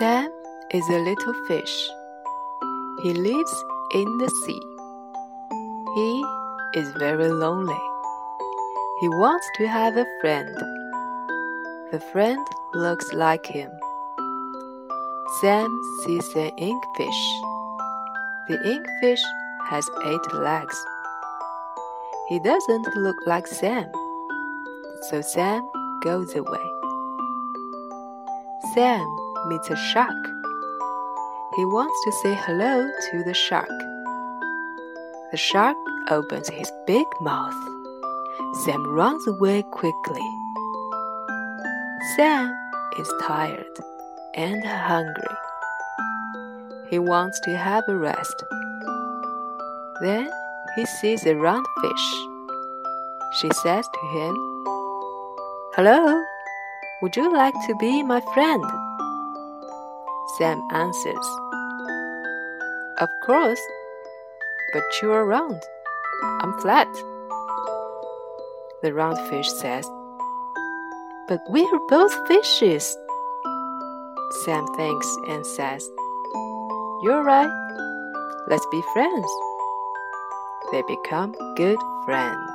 is a little fish. He lives in the sea. He is very lonely. He wants to have a friend. The friend looks like him. Sam sees an inkfish. The inkfish has eight legs. He doesn't look like Sam, so Sam goes away. Sam meets a shark. He wants to say hello to the shark. The shark opens his big mouth. Sam runs away quickly. Sam is tired and hungry. He wants to have a rest. Then he sees a round fish. She says to him, Hello, would you like to be my friend? Sam answers, Of course, but you're round. I'm flat. The round fish says, But we're both fishes. Sam thinks and says, You're right. Let's be friends. They become good friends.